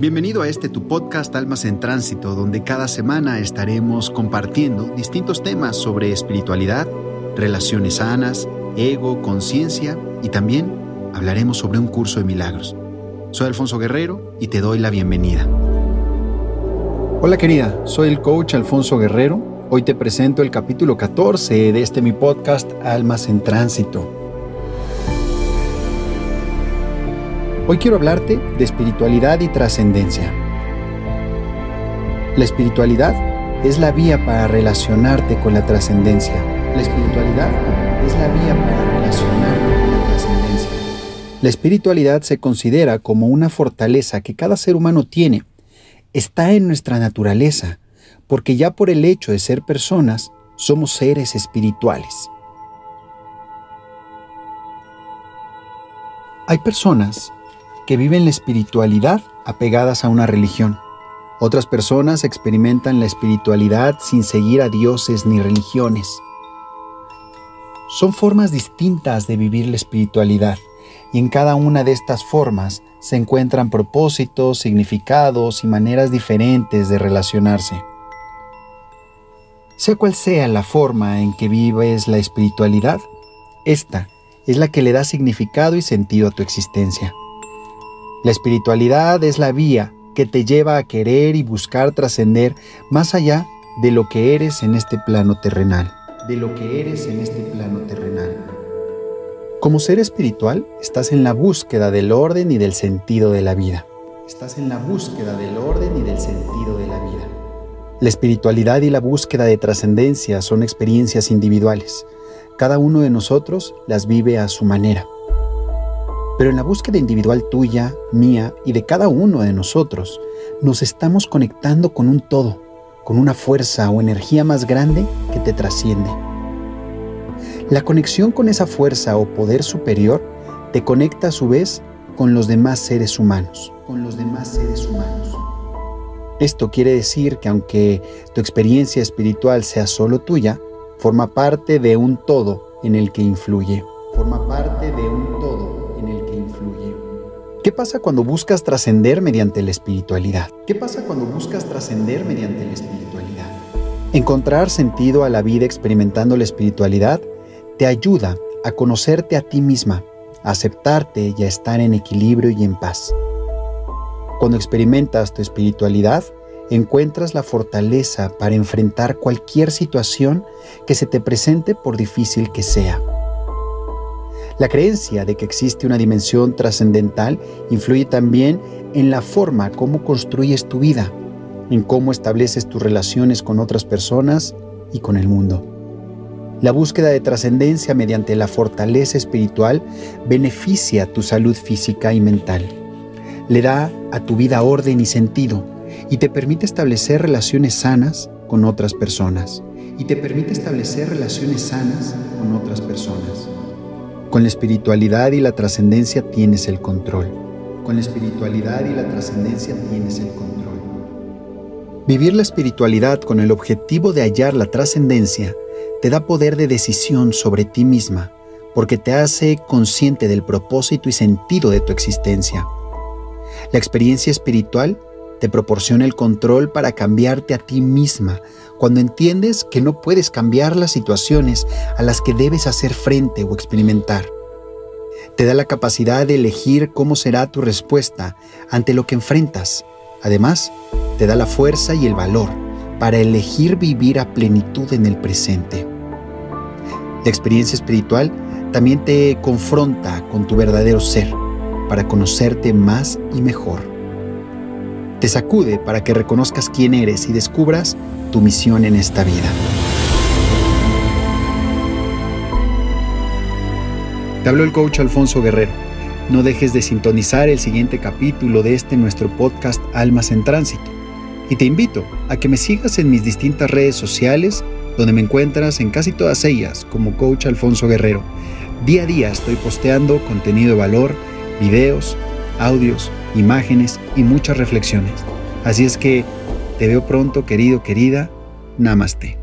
Bienvenido a este tu podcast Almas en Tránsito, donde cada semana estaremos compartiendo distintos temas sobre espiritualidad, relaciones sanas, ego, conciencia y también hablaremos sobre un curso de milagros. Soy Alfonso Guerrero y te doy la bienvenida. Hola querida, soy el coach Alfonso Guerrero. Hoy te presento el capítulo 14 de este mi podcast Almas en Tránsito. Hoy quiero hablarte de espiritualidad y trascendencia. La espiritualidad es la vía para relacionarte con la trascendencia. La espiritualidad es la vía para relacionarte con la trascendencia. La espiritualidad se considera como una fortaleza que cada ser humano tiene. Está en nuestra naturaleza, porque ya por el hecho de ser personas, somos seres espirituales. Hay personas que viven la espiritualidad apegadas a una religión. Otras personas experimentan la espiritualidad sin seguir a dioses ni religiones. Son formas distintas de vivir la espiritualidad y en cada una de estas formas se encuentran propósitos, significados y maneras diferentes de relacionarse. Sea cual sea la forma en que vives la espiritualidad, esta es la que le da significado y sentido a tu existencia. La espiritualidad es la vía que te lleva a querer y buscar trascender más allá de lo que eres en este plano terrenal. De lo que eres en este plano terrenal. Como ser espiritual, estás en la búsqueda del orden y del sentido de la vida. Estás en la búsqueda del orden y del sentido de la vida. La espiritualidad y la búsqueda de trascendencia son experiencias individuales. Cada uno de nosotros las vive a su manera. Pero en la búsqueda individual tuya, mía y de cada uno de nosotros, nos estamos conectando con un todo, con una fuerza o energía más grande que te trasciende. La conexión con esa fuerza o poder superior te conecta a su vez con los demás seres humanos, con los demás seres humanos. Esto quiere decir que aunque tu experiencia espiritual sea solo tuya, forma parte de un todo en el que influye. Forma parte de un todo ¿Qué pasa cuando buscas trascender mediante la espiritualidad? ¿Qué pasa cuando buscas trascender mediante la espiritualidad? Encontrar sentido a la vida experimentando la espiritualidad te ayuda a conocerte a ti misma, a aceptarte y a estar en equilibrio y en paz. Cuando experimentas tu espiritualidad, encuentras la fortaleza para enfrentar cualquier situación que se te presente por difícil que sea. La creencia de que existe una dimensión trascendental influye también en la forma como construyes tu vida, en cómo estableces tus relaciones con otras personas y con el mundo. La búsqueda de trascendencia mediante la fortaleza espiritual beneficia tu salud física y mental. Le da a tu vida orden y sentido y te permite establecer relaciones sanas con otras personas. Y te permite establecer relaciones sanas con otras personas. Con la espiritualidad y la trascendencia tienes el control. Con la espiritualidad y la trascendencia tienes el control. Vivir la espiritualidad con el objetivo de hallar la trascendencia te da poder de decisión sobre ti misma, porque te hace consciente del propósito y sentido de tu existencia. La experiencia espiritual te proporciona el control para cambiarte a ti misma cuando entiendes que no puedes cambiar las situaciones a las que debes hacer frente o experimentar. Te da la capacidad de elegir cómo será tu respuesta ante lo que enfrentas. Además, te da la fuerza y el valor para elegir vivir a plenitud en el presente. La experiencia espiritual también te confronta con tu verdadero ser para conocerte más y mejor te sacude para que reconozcas quién eres y descubras tu misión en esta vida. Te habló el coach Alfonso Guerrero. No dejes de sintonizar el siguiente capítulo de este nuestro podcast Almas en Tránsito. Y te invito a que me sigas en mis distintas redes sociales, donde me encuentras en casi todas ellas como coach Alfonso Guerrero. Día a día estoy posteando contenido de valor, videos, audios, imágenes y muchas reflexiones. Así es que te veo pronto, querido, querida. Namaste.